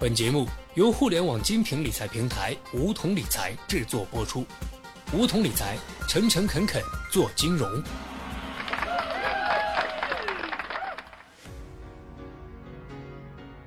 本节目由互联网精品理财平台梧桐理财制作播出。梧桐理财，诚诚恳恳做金融。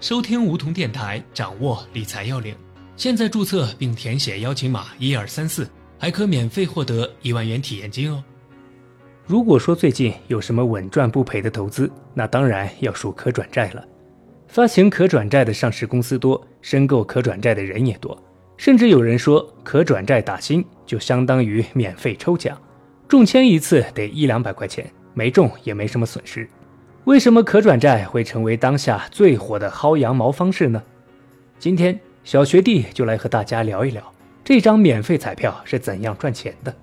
收听梧桐电台，掌握理财要领。现在注册并填写邀请码一二三四，还可免费获得一万元体验金哦。如果说最近有什么稳赚不赔的投资，那当然要数可转债了。发行可转债的上市公司多，申购可转债的人也多，甚至有人说可转债打新就相当于免费抽奖，中签一次得一两百块钱，没中也没什么损失。为什么可转债会成为当下最火的薅羊毛方式呢？今天小学弟就来和大家聊一聊这张免费彩票是怎样赚钱的。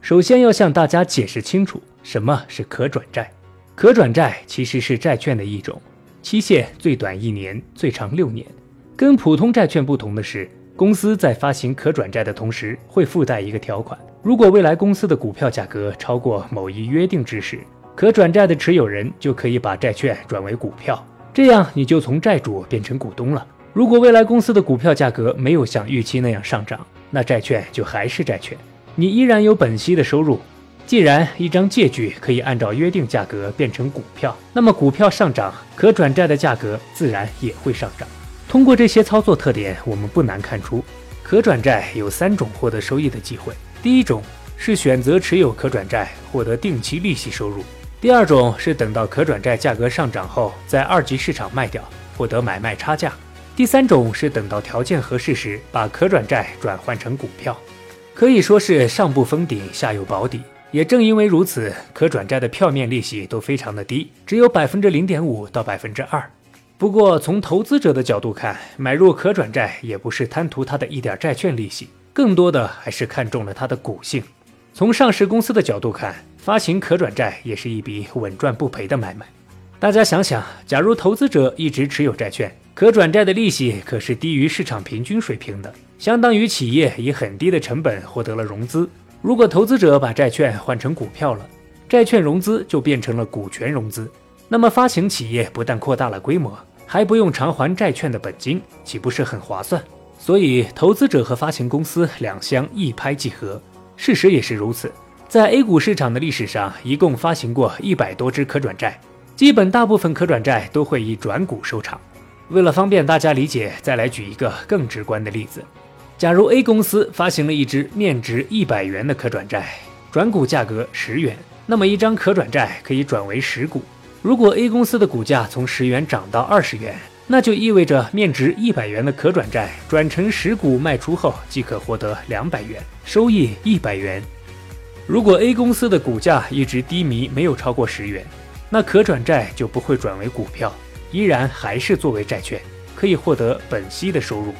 首先要向大家解释清楚什么是可转债。可转债其实是债券的一种，期限最短一年，最长六年。跟普通债券不同的是，公司在发行可转债的同时会附带一个条款：如果未来公司的股票价格超过某一约定值时，可转债的持有人就可以把债券转为股票，这样你就从债主变成股东了。如果未来公司的股票价格没有像预期那样上涨，那债券就还是债券。你依然有本息的收入。既然一张借据可以按照约定价格变成股票，那么股票上涨，可转债的价格自然也会上涨。通过这些操作特点，我们不难看出，可转债有三种获得收益的机会。第一种是选择持有可转债获得定期利息收入；第二种是等到可转债价格上涨后，在二级市场卖掉获得买卖差价；第三种是等到条件合适时，把可转债转换成股票。可以说是上不封顶，下有保底。也正因为如此，可转债的票面利息都非常的低，只有百分之零点五到百分之二。不过从投资者的角度看，买入可转债也不是贪图它的一点债券利息，更多的还是看中了它的股性。从上市公司的角度看，发行可转债也是一笔稳赚不赔的买卖。大家想想，假如投资者一直持有债券，可转债的利息可是低于市场平均水平的。相当于企业以很低的成本获得了融资。如果投资者把债券换成股票了，债券融资就变成了股权融资。那么发行企业不但扩大了规模，还不用偿还债券的本金，岂不是很划算？所以投资者和发行公司两相一拍即合。事实也是如此。在 A 股市场的历史上，一共发行过一百多只可转债，基本大部分可转债都会以转股收场。为了方便大家理解，再来举一个更直观的例子。假如 A 公司发行了一只面值一百元的可转债，转股价格十元，那么一张可转债可以转为十股。如果 A 公司的股价从十元涨到二十元，那就意味着面值一百元的可转债转成十股卖出后即可获得两百元，收益一百元。如果 A 公司的股价一直低迷，没有超过十元，那可转债就不会转为股票，依然还是作为债券，可以获得本息的收入。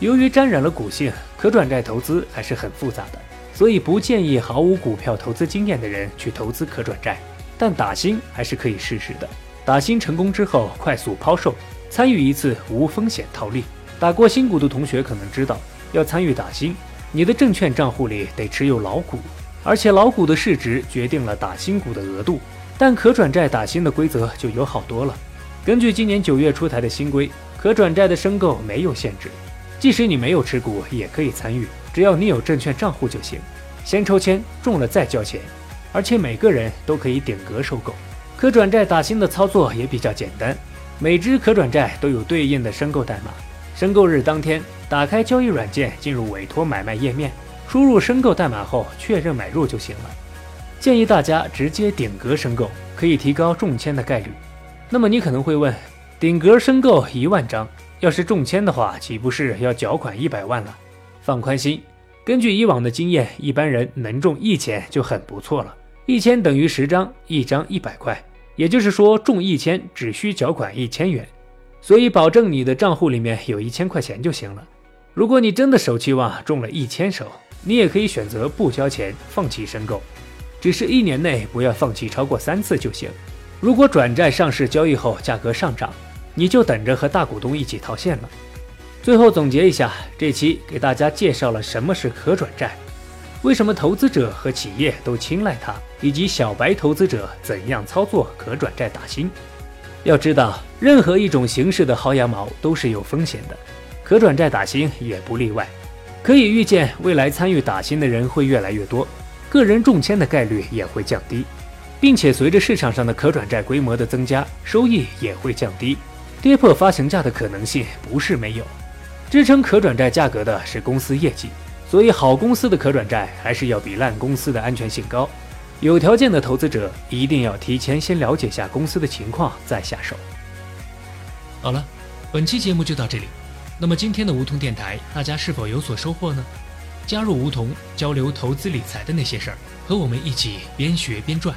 由于沾染了股性，可转债投资还是很复杂的，所以不建议毫无股票投资经验的人去投资可转债。但打新还是可以试试的。打新成功之后，快速抛售，参与一次无风险套利。打过新股的同学可能知道，要参与打新，你的证券账户里得持有老股，而且老股的市值决定了打新股的额度。但可转债打新的规则就有好多了。根据今年九月出台的新规，可转债的申购没有限制。即使你没有持股，也可以参与，只要你有证券账户就行。先抽签中了再交钱，而且每个人都可以顶格收购。可转债打新的操作也比较简单，每只可转债都有对应的申购代码。申购日当天，打开交易软件，进入委托买卖页面，输入申购代码后确认买入就行了。建议大家直接顶格申购，可以提高中签的概率。那么你可能会问，顶格申购一万张？要是中签的话，岂不是要缴款一百万了？放宽心，根据以往的经验，一般人能中一千就很不错了。一千等于十张，一张一百块，也就是说中一千只需缴款一千元，所以保证你的账户里面有一千块钱就行了。如果你真的手气旺，中了一千手，你也可以选择不交钱，放弃申购，只是一年内不要放弃超过三次就行。如果转债上市交易后价格上涨，你就等着和大股东一起套现了。最后总结一下，这期给大家介绍了什么是可转债，为什么投资者和企业都青睐它，以及小白投资者怎样操作可转债打新。要知道，任何一种形式的薅羊毛都是有风险的，可转债打新也不例外。可以预见，未来参与打新的人会越来越多，个人中签的概率也会降低，并且随着市场上的可转债规模的增加，收益也会降低，跌破发行价的可能性不是没有。支撑可转债价格的是公司业绩，所以好公司的可转债还是要比烂公司的安全性高。有条件的投资者一定要提前先了解下公司的情况再下手。好了，本期节目就到这里。那么今天的梧桐电台，大家是否有所收获呢？加入梧桐，交流投资理财的那些事儿，和我们一起边学边赚。